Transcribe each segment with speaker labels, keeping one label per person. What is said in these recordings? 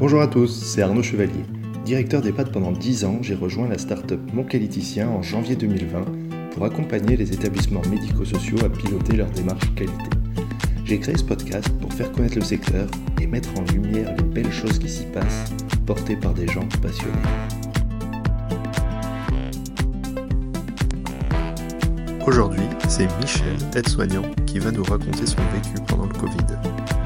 Speaker 1: Bonjour à tous, c'est Arnaud Chevalier. Directeur d'EHPAD pendant 10 ans, j'ai rejoint la start-up Mon Qualiticien en janvier 2020 pour accompagner les établissements médico-sociaux à piloter leur démarche qualité. J'ai créé ce podcast pour faire connaître le secteur et mettre en lumière les belles choses qui s'y passent, portées par des gens passionnés. Aujourd'hui, c'est Michel, aide-soignant, qui va nous raconter son vécu pendant le Covid.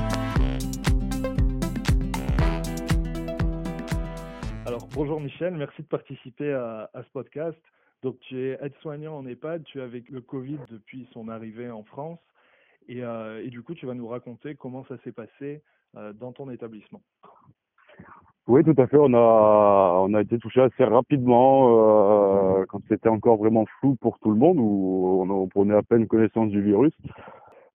Speaker 2: Bonjour Michel, merci de participer à, ce podcast. Donc tu es aide-soignant en EHPAD, tu es avec le Covid depuis son arrivée en France et, euh, du coup tu vas nous raconter comment ça s'est passé euh, dans ton établissement.
Speaker 3: Oui, tout à fait. On a, été touché assez rapidement euh, quand c'était encore vraiment flou pour tout le monde, où on prenait à peine connaissance du virus.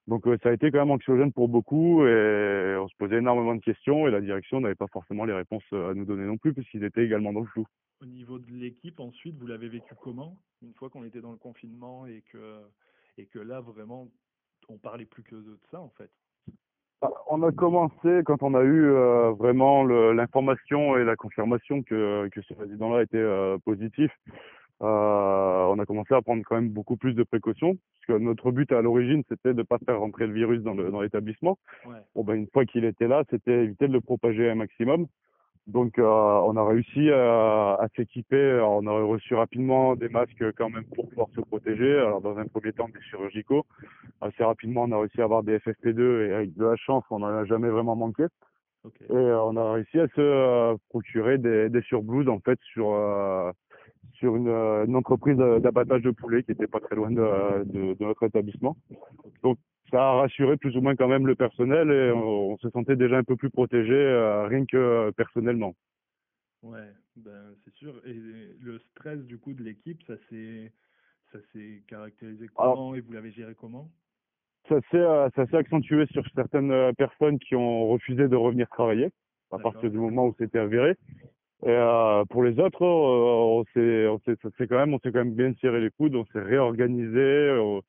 Speaker 3: Donc euh, ça a été quand même anxiogène pour beaucoup et on se posait énormément de questions et la direction n'avait pas forcément les réponses euh, à nous donner non plus puisqu'ils étaient également dans le flou.
Speaker 2: Au niveau de l'équipe, ensuite, vous l'avez vécu comment? Une fois qu'on était dans le confinement et que, et que là vraiment on parlait plus que de ça en fait?
Speaker 3: Bah, On a commencé quand on a eu euh, vraiment l'information et la confirmation que, que ce résident-là était euh, positif. Euh, on a commencé à prendre quand même beaucoup plus de précautions, puisque notre but à l'origine c'était de ne pas faire rentrer le virus dans l'établissement.
Speaker 2: Ouais.
Speaker 3: Bon, ben, une fois qu'il était là, c'était éviter de le propager un maximum. Donc, euh, on a réussi à, à s'équiper. On a reçu rapidement des masques quand même pour pouvoir se protéger. Alors, dans un premier temps, des chirurgicaux. Assez rapidement, on a réussi à avoir des FFP2 et avec de la chance, on n'en a jamais vraiment manqué.
Speaker 2: Ok.
Speaker 3: Et euh, on a réussi à se euh, procurer des, des surblouses en fait sur euh, sur une, euh, une entreprise de- d'abattage de poulet qui était pas très loin de, de, de notre établissement. Donc ça a rassuré plus ou moins quand même le personnel et on, on se sentait déjà un peu plus protégé euh, rien que euh, personnellement.
Speaker 2: Ouais, ben c'est sûr. Et le stress du coup de l'équipe, ça s'est ça s'est caractérisé
Speaker 3: Alors-
Speaker 2: comment et vous l'avez géré comment?
Speaker 3: Ça s'est euh, ça s'est accentué sur certaines euh, personnes qui ont refusé de revenir travailler à partir du moment où c'était avéré. Et euh, pour les autres, euh, on s'est on s'est quand même on s'est quand même bien serré les coudes, on s'est réorganisé. euh,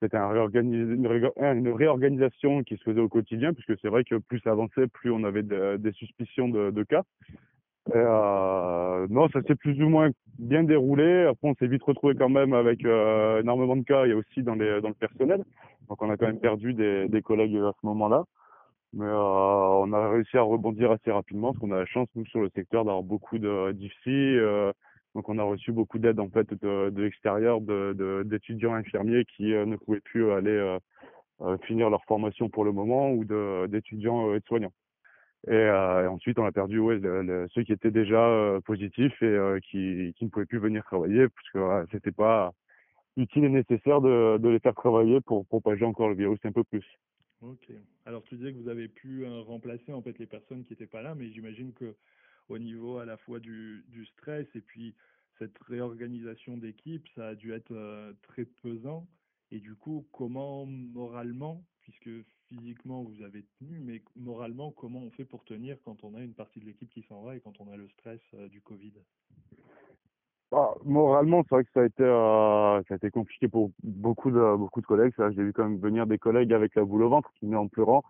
Speaker 3: C'était un une, une réorganisation qui se faisait au quotidien, puisque c'est vrai que plus ça avançait, plus on avait de- des suspicions de, cas. Euh, non, ça s'est plus ou moins bien déroulé. Après, on s'est vite retrouvé quand même avec euh, énormément de cas, et aussi dans, les, dans le personnel. Donc, on a quand même perdu des, des collègues à ce moment-là. Mais euh, on a réussi à rebondir assez rapidement, parce qu'on a la chance, nous, sur le secteur, d'avoir beaucoup de d'IFSI. euh, donc, on a reçu beaucoup d'aide, en fait, de, de l'extérieur, de, de- d'étudiants infirmiers qui euh, ne pouvaient plus aller finir leur formation pour le moment, ou de, d'étudiants euh, aides-soignants. Et, euh, et ensuite, on a perdu ouais, ceux qui étaient déjà positifs et euh, qui, qui ne pouvaient plus venir travailler, parce que euh, c'était pas utile et nécessaire de, de les faire travailler pour propager encore le virus un peu plus.
Speaker 2: Ok. Alors tu disais que vous avez pu euh, remplacer en fait les personnes qui n'étaient pas là, mais j'imagine que au niveau à la fois du, du stress et puis cette réorganisation d'équipe, ça a dû être euh, très pesant. Et du coup, comment moralement, puisque physiquement vous avez tenu, mais moralement, comment on fait pour tenir quand on a une partie de l'équipe qui s'en va et quand on a le stress euh, du Covid?
Speaker 3: Bah, moralement, c'est vrai que ça a été euh, ça a été compliqué pour beaucoup de beaucoup de collègues. J'ai vu quand même venir des collègues avec la boule au ventre qui venaient en pleurant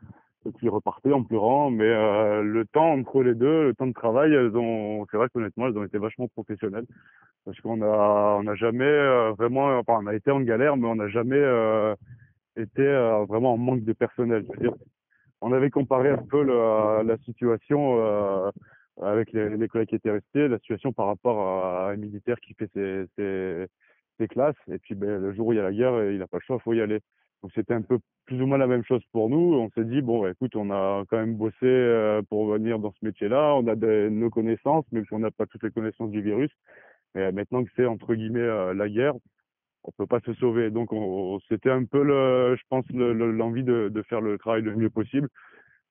Speaker 3: et qui repartaient en pleurant. Mais euh, le temps entre les deux, le temps de travail, ont, c'est vrai qu'honnêtement, elles ont été vachement professionnelles parce qu'on a on n'a jamais euh, vraiment, enfin, on a été en galère, mais on n'a jamais euh, été euh, vraiment en manque de personnel. On avait comparé un peu le- la situation. Euh, avec les, collègues qui étaient restés, la situation par rapport à un militaire qui fait ses, ses, ses classes, et puis ben, le jour où il y a la guerre, il n'a pas le choix, il faut y aller. Donc c'était un peu plus ou moins la même chose pour nous. On s'est dit, bon, écoute, on a quand même bossé euh, pour venir dans ce métier-là, on a nos connaissances, même si on n'a pas toutes les connaissances du virus. Mais maintenant que c'est, entre guillemets, euh, la guerre, on peut pas se sauver. Donc on, c'était un peu, le, je pense, le- le- l'envie de faire le travail le mieux possible.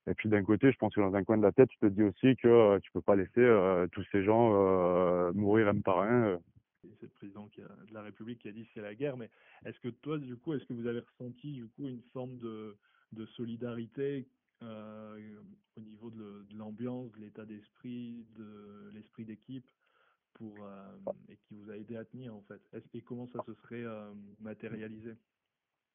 Speaker 3: Et puis d'un côté, je pense que dans un coin de la tête, tu te dis aussi que euh, tu peux pas laisser euh, tous ces gens euh, mourir un par un.
Speaker 2: c'est le président qui a- de la République qui a dit c'est la guerre, mais est-ce que toi, du coup, est-ce que vous avez ressenti du coup une forme de, de solidarité au niveau de, l'ambiance, de l'état d'esprit, de l'esprit d'équipe pour et qui vous a aidé à tenir en fait? Et comment ça se serait matérialisé?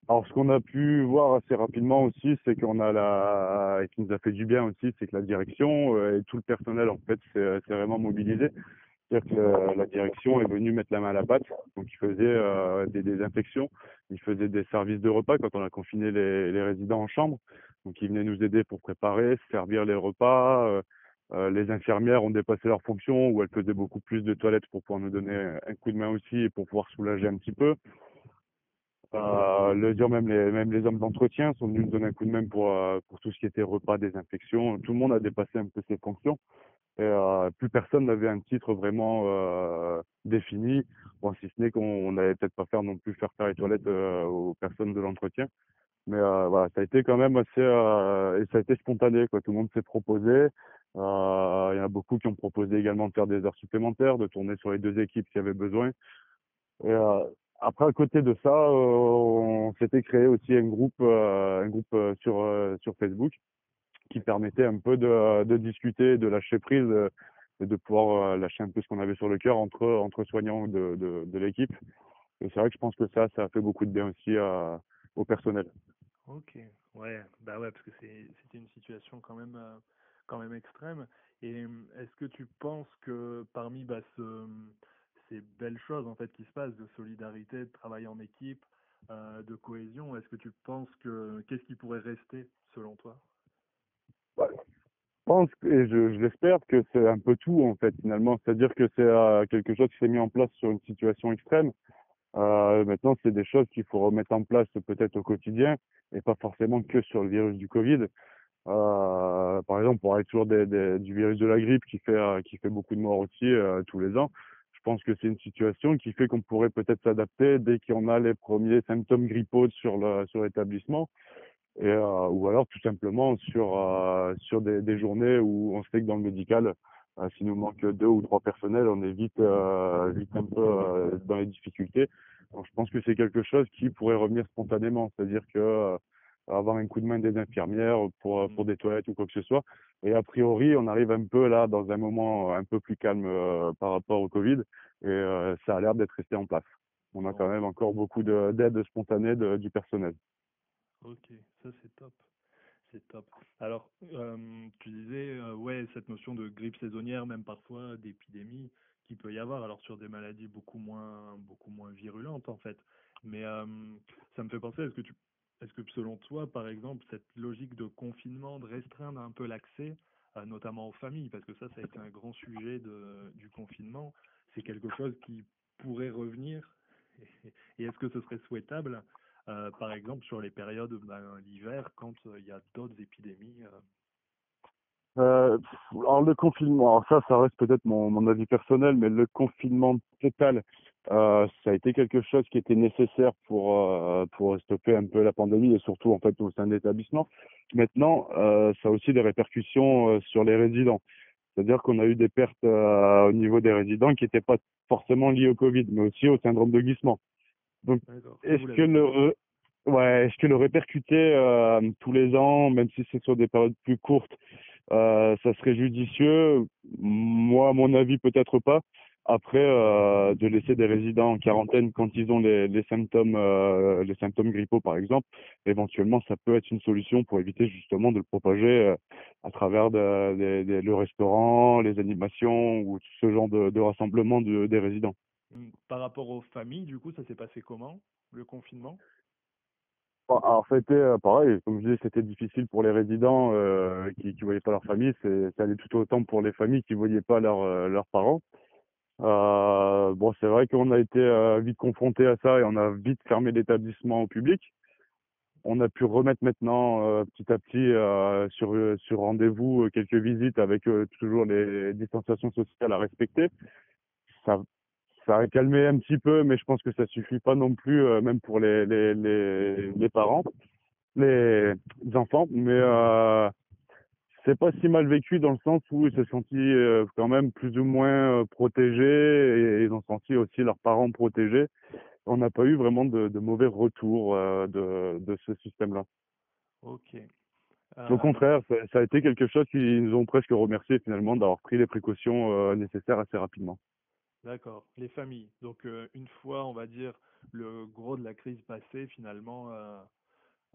Speaker 3: Alors, ce qu'on a pu voir assez rapidement aussi, c'est qu'on a la, et qui nous a fait du bien aussi, c'est que la direction euh, et tout le personnel, en fait, s'est vraiment mobilisé. C'est-à-dire que la, direction est venue mettre la main à la pâte. Donc, ils faisaient euh, des désinfections, ils faisaient des services de repas quand on a confiné les, les résidents en chambre. Donc, ils venaient nous aider pour préparer, servir les repas. Euh, euh, les infirmières ont dépassé leurs fonctions où elles faisaient beaucoup plus de toilettes pour pouvoir nous donner un coup de main aussi et pour pouvoir soulager un petit peu. Euh, le dire même les même les hommes d'entretien sont venus nous donner un coup de main pour euh, pour tout ce qui était repas, désinfection. Tout le monde a dépassé un peu ses fonctions. Et euh, plus personne n'avait un titre vraiment euh, défini. Bon, si ce n'est qu'on n'allait peut-être pas faire non plus faire faire les toilettes aux personnes de l'entretien. Mais voilà, ça a été quand même assez et ça a été spontané quoi. Tout le monde s'est proposé. Il y en a beaucoup qui ont proposé également de faire des heures supplémentaires, de tourner sur les deux équipes qui avaient besoin. Et après, à côté de ça, euh, on s'était créé aussi un groupe, euh, un groupe euh, sur sur Facebook qui permettait un peu de, discuter, de lâcher prise, et de pouvoir lâcher un peu ce qu'on avait sur le cœur entre entre soignants de de, l'équipe. Et c'est vrai que je pense que ça, ça a fait beaucoup de bien aussi au personnel.
Speaker 2: Ok, ouais, bah ouais, parce que c'était une situation quand même quand même extrême. Et est-ce que tu penses que parmi bah, ce belles choses en fait qui se passent de solidarité, de travail en équipe, euh, de cohésion. Est-ce que tu penses que qu'est-ce qui pourrait rester selon toi?
Speaker 3: Je pense et je, que c'est un peu tout en fait finalement, c'est-à-dire que c'est euh, quelque chose qui s'est mis en place sur une situation extrême. Euh, maintenant, c'est des choses qu'il faut remettre en place peut-être au quotidien et pas forcément que sur le virus du Covid. Par exemple, on parle toujours du virus de la grippe qui fait qui fait beaucoup de morts aussi tous les ans. Je pense que c'est une situation qui fait qu'on pourrait peut-être s'adapter dès qu'on a les premiers symptômes grippaux sur le sur l'établissement. Et euh, ou alors tout simplement sur euh, sur des, des, journées où on sait que dans le médical euh, s'il nous manque deux ou trois personnels on est vite euh, vite un peu euh, dans les difficultés. Donc je pense que c'est quelque chose qui pourrait revenir spontanément. C'est-à-dire que avoir un coup de main des infirmières pour, euh, pour des toilettes ou quoi que ce soit. Et a priori, on arrive un peu là dans un moment un peu plus calme euh, par rapport au Covid et euh, ça a l'air d'être resté en place. On a quand même encore beaucoup d'aide spontanée de, du personnel.
Speaker 2: Ok, ça c'est top. C'est top. Alors, tu disais, ouais, cette notion de grippe saisonnière, même parfois d'épidémie, qui peut y avoir, alors sur des maladies beaucoup moins, beaucoup moins virulentes en fait. Mais ça me fait penser, est-ce que tu est-ce que selon toi, par exemple, cette logique de confinement, de restreindre un peu l'accès, euh, notamment aux familles, parce que ça, ça a été un grand sujet du confinement, c'est quelque chose qui pourrait revenir? Et est-ce que ce serait souhaitable, euh, par exemple, sur les périodes ben, l'hiver, quand euh, il y a d'autres épidémies
Speaker 3: euh, alors le confinement, alors ça, ça reste peut-être mon, mon avis personnel, mais le confinement total, euh, ça a été quelque chose qui était nécessaire pour euh, pour stopper un peu la pandémie et surtout en fait au sein de l'établissement. Maintenant, euh, ça a aussi des répercussions euh, sur les résidents. C'est-à-dire qu'on a eu des pertes euh, au niveau des résidents qui n'étaient pas forcément liées au Covid, mais aussi au syndrome de glissement. Donc, est-ce que le ouais, est-ce que le répercuter tous les ans, même si c'est sur des périodes plus courtes, ça serait judicieux Moi, à mon avis, peut-être pas. Après, euh, de laisser des résidents en quarantaine quand ils ont les, symptômes, euh, les symptômes grippaux par exemple, éventuellement ça peut être une solution pour éviter justement de le propager euh, à travers le restaurant, les animations ou ce genre de, rassemblement de, des résidents.
Speaker 2: Par rapport aux familles, du coup, ça s'est passé comment le confinement?
Speaker 3: Alors ça a été euh, pareil, comme je disais, c'était difficile pour les résidents euh, qui ne voyaient pas leur famille, c'est allait tout autant pour les familles qui ne voyaient pas leurs leurs parents. Euh, bon, c'est vrai qu'on a été euh, vite confronté à ça et on a vite fermé l'établissement au public. On a pu remettre maintenant euh, petit à petit euh, sur sur rendez-vous quelques visites avec toujours les distanciations sociales à respecter. Ça ça a calmé un petit peu, mais je pense que ça suffit pas non plus, même pour les les les, les parents, les enfants. Mais c'est pas si mal vécu dans le sens où ils se sont sentis euh, quand même plus ou moins euh, protégés et ils ont senti aussi leurs parents protégés. On n'a pas eu vraiment de, de mauvais retours euh, de, de ce système-là.
Speaker 2: Ok.
Speaker 3: Au contraire, ça, ça, a été quelque chose qui nous ont presque remercié finalement d'avoir pris les précautions nécessaires assez rapidement.
Speaker 2: D'accord, les familles. Donc euh, une fois, on va dire, le gros de la crise passée, finalement, euh,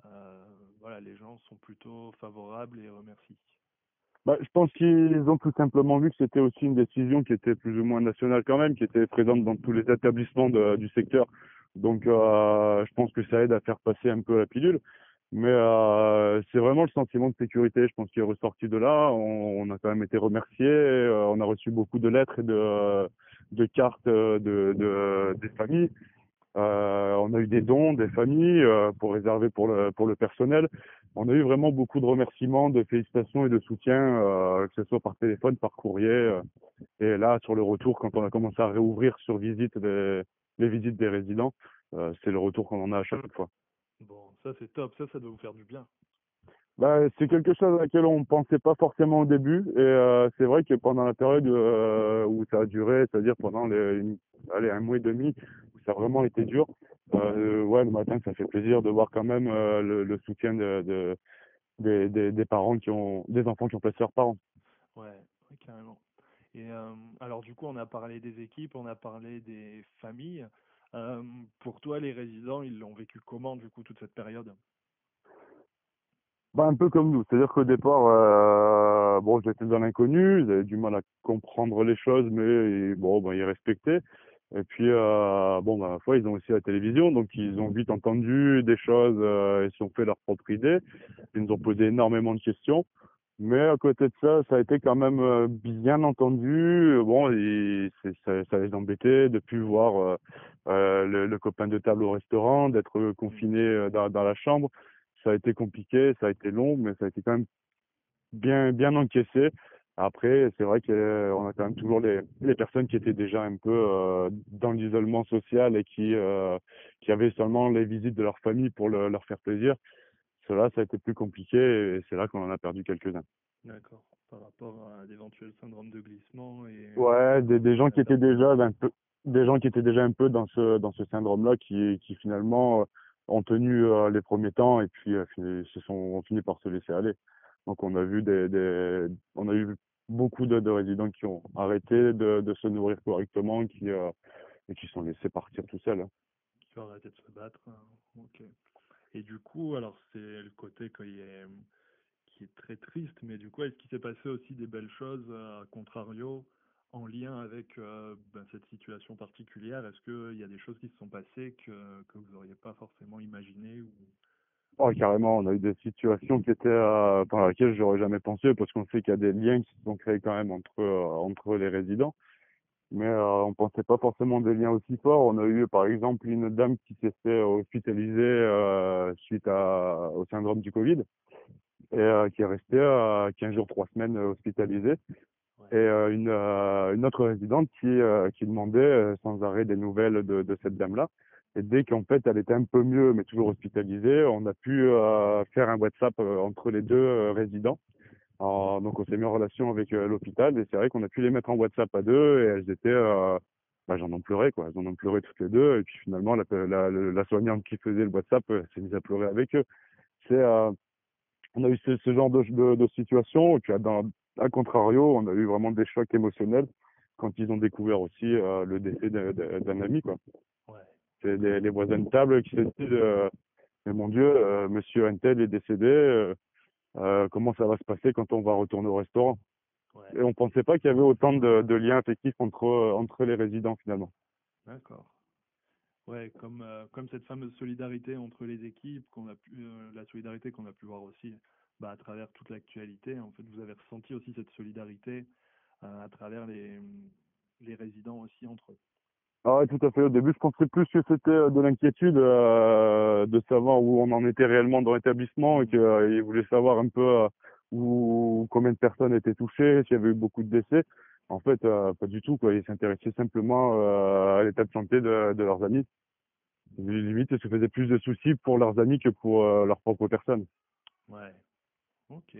Speaker 2: euh, voilà, les gens sont plutôt favorables et remercient.
Speaker 3: Bah, je pense qu'ils ont tout simplement vu que c'était aussi une décision qui était plus ou moins nationale quand même, qui était présente dans tous les établissements du secteur. Donc, je pense que ça aide à faire passer un peu la pilule. Mais c'est vraiment le sentiment de sécurité, je pense, qui est ressorti de là. On, a quand même été remerciés, on a reçu beaucoup de lettres et de, de cartes euh, de, de, des familles. Euh, on a eu des dons des familles euh, pour réserver pour le, pour le personnel. On a eu vraiment beaucoup de remerciements, de félicitations et de soutien, que ce soit par téléphone, par courrier. et là, sur le retour, quand on a commencé à réouvrir sur visite les, les visites des résidents, c'est le retour qu'on en a à chaque fois.
Speaker 2: Bon, ça c'est top, ça, ça doit vous faire du bien.
Speaker 3: Bah, c'est quelque chose à laquelle on pensait pas forcément au début et euh, c'est vrai que pendant la période euh, où ça a duré, c'est-à-dire pendant les, allez, un mois et demi, où ça a vraiment été dur, euh, ouais, le matin, ça fait plaisir de voir quand même le, soutien de, de- des, parents qui ont, des enfants qui ont placé leurs parents.
Speaker 2: Ouais, ouais, carrément. Et alors du coup, on a parlé des équipes, on a parlé des familles. Pour toi, les résidents, ils l'ont vécu comment du coup toute cette période?
Speaker 3: Bah, un peu comme nous, c'est-à-dire qu'au départ, euh, bon, j'étais dans l'inconnu, avaient du mal à comprendre les choses, mais bon, bah, ils respectaient. Et puis, euh, bon, bah, ma foi, ils ont aussi la télévision, donc ils ont vite entendu des choses, euh, ils se sont fait leur propre idée. Ils nous ont posé énormément de questions. Mais à côté de ça, ça a été quand même euh, bien entendu. Bon, et ça, ça les embêtait de plus voir euh, euh, le, le copain de table au restaurant, d'être confiné euh, dans, dans la chambre. Ça a été compliqué, ça a été long, mais ça a été quand même bien, bien encaissé. Après, c'est vrai qu'on a quand même toujours les, les personnes qui étaient déjà un peu euh, dans l'isolement social et qui, euh, qui avaient seulement les visites de leur famille pour le- leur faire plaisir. Cela, ça a été plus compliqué et c'est là qu'on en a perdu quelques-uns.
Speaker 2: D'accord. Par rapport à d'éventuels syndromes de glissement et
Speaker 3: Ouais, des, des gens qui étaient déjà un peu, des gens qui étaient déjà un peu dans ce, dans ce syndrome-là, qui, qui finalement euh, ont tenu euh, les premiers temps et puis euh, se sont ont fini par se laisser aller. Donc on a vu des, on a eu beaucoup de, de résidents qui ont arrêté de, se nourrir correctement, qui euh, et qui sont laissés partir tout seuls. hein.
Speaker 2: qui ont arrêté de se battre. hein. Et du coup, alors c'est le côté qui est, qui est très triste, mais du coup, est-ce qu'il s'est passé aussi des belles choses, à contrario, en lien avec euh, ben, cette situation particulière? Est-ce qu'il y a des choses qui se sont passées que, vous n'auriez pas forcément imaginées ou...
Speaker 3: Oh, carrément, on a eu des situations qui étaient euh, par lesquelles j'aurais jamais pensé parce qu'on sait qu'il y a des liens qui se sont créés quand même entre euh, entre les résidents. Mais euh, on pensait pas forcément des liens aussi forts. On a eu par exemple une dame qui s'est fait hospitaliser euh, suite au syndrome du Covid et qui est restée euh, 15 jours, 3 semaines hospitalisée. Et euh, une, euh, une autre résidente qui, euh, qui demandait euh, sans arrêt des nouvelles de, de cette dame-là. Et dès qu'en fait elle était un peu mieux, mais toujours hospitalisée, on a pu euh, faire un WhatsApp euh, entre les deux résidents. Donc on s'est mis en relation avec l'hôpital et c'est vrai qu'on a pu les mettre en WhatsApp à deux et elles étaient, bah, j'en en pleurais quoi, elles en ont pleuré toutes les deux et puis finalement la, la, la soignante qui faisait le WhatsApp s'est mise à pleurer avec eux. C'est, on a eu ce, genre de, de, situation et puis dans, à contrario, on a eu vraiment des chocs émotionnels quand ils ont découvert aussi euh, le décès d'un ami quoi.
Speaker 2: Ouais.
Speaker 3: C'est les, les voisins de table qui se disent euh, mais mon Dieu, euh, Monsieur Untel est décédé. euh, comment ça va se passer quand on va retourner au restaurant?
Speaker 2: Ouais.
Speaker 3: Et on pensait pas qu'il y avait autant de, de liens affectifs entre entre les résidents finalement.
Speaker 2: D'accord. Ouais, comme, comme cette fameuse solidarité entre les équipes, qu'on a pu, la solidarité qu'on a pu voir aussi bah, à travers toute l'actualité. En fait, vous avez ressenti aussi cette solidarité euh, à travers les, les résidents aussi entre eux.
Speaker 3: Ah ouais, tout à fait. Au début, je pensais plus que c'était euh, de l'inquiétude euh, de savoir où on en était réellement dans l'établissement et qu'ils voulaient savoir un peu euh, où combien de personnes étaient touchées, s'il y avait eu beaucoup de décès. En fait, pas du tout. Quoi. Ils s'intéressaient simplement à l'état de santé de, de leurs amis. Limite, ils se faisaient plus de soucis pour leurs amis que pour euh, leur propre personne.
Speaker 2: Ouais. Ok.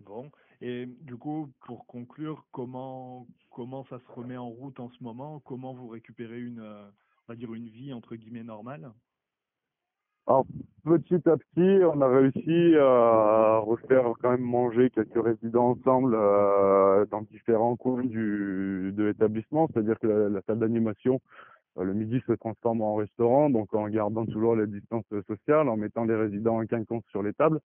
Speaker 2: Bon. Et du coup, pour conclure, comment comment ça se remet en route en ce moment? Comment vous récupérez une, euh, on va dire une vie entre guillemets normale?
Speaker 3: Alors, petit à petit, on a réussi à refaire quand même manger quelques résidents ensemble euh, dans différents coins du, de l'établissement, c'est-à-dire que la, salle d'animation, euh, le midi se transforme en restaurant, donc en gardant toujours les distances sociales, en mettant les résidents en quinconce sur les tables.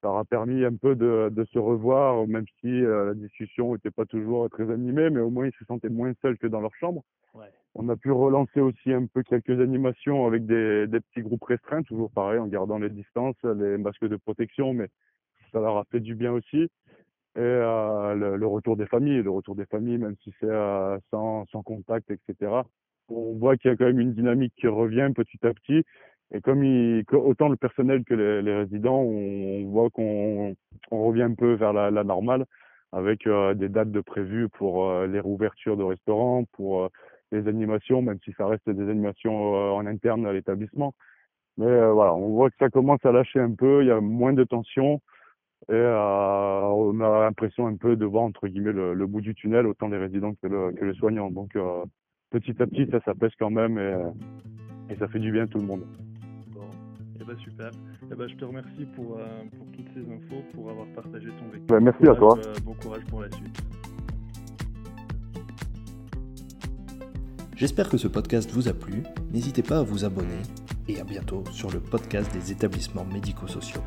Speaker 3: Ça aura permis un peu de, de se revoir, même si euh, la discussion n'était pas toujours très animée, mais au moins ils se sentaient moins seuls que dans leur chambre. Ouais. On a pu relancer aussi un peu quelques animations avec des, des petits groupes restreints, toujours pareil, en gardant les distances, les masques de protection, mais ça leur a fait du bien aussi. Et euh, le, le, retour des familles, le retour des familles, même si c'est euh, sans, sans contact, etc. On voit qu'il y a quand même une dynamique qui revient petit à petit et comme il, autant le personnel que les, les résidents, on, voit qu'on on revient un peu vers la, la normale avec euh, des dates de prévues pour euh, les réouvertures de restaurants, pour euh, les animations, même si ça reste des animations en interne à l'établissement. Mais voilà, on voit que ça commence à lâcher un peu, il y a moins de tension et on a l'impression un peu de voir entre guillemets le, le, bout du tunnel, autant les résidents que, le, que les soignants. Donc petit à petit, ça s'apaise quand même et, et ça fait du bien à tout le monde.
Speaker 2: Bah, super. Eh ben, je te remercie pour, euh, pour, toutes ces infos, pour avoir partagé ton vécu.
Speaker 3: Bah, merci à toi.
Speaker 2: Euh, bon courage pour la suite.
Speaker 1: J'espère que ce podcast vous a plu. N'hésitez pas à vous abonner et à bientôt sur le podcast des établissements médico-sociaux.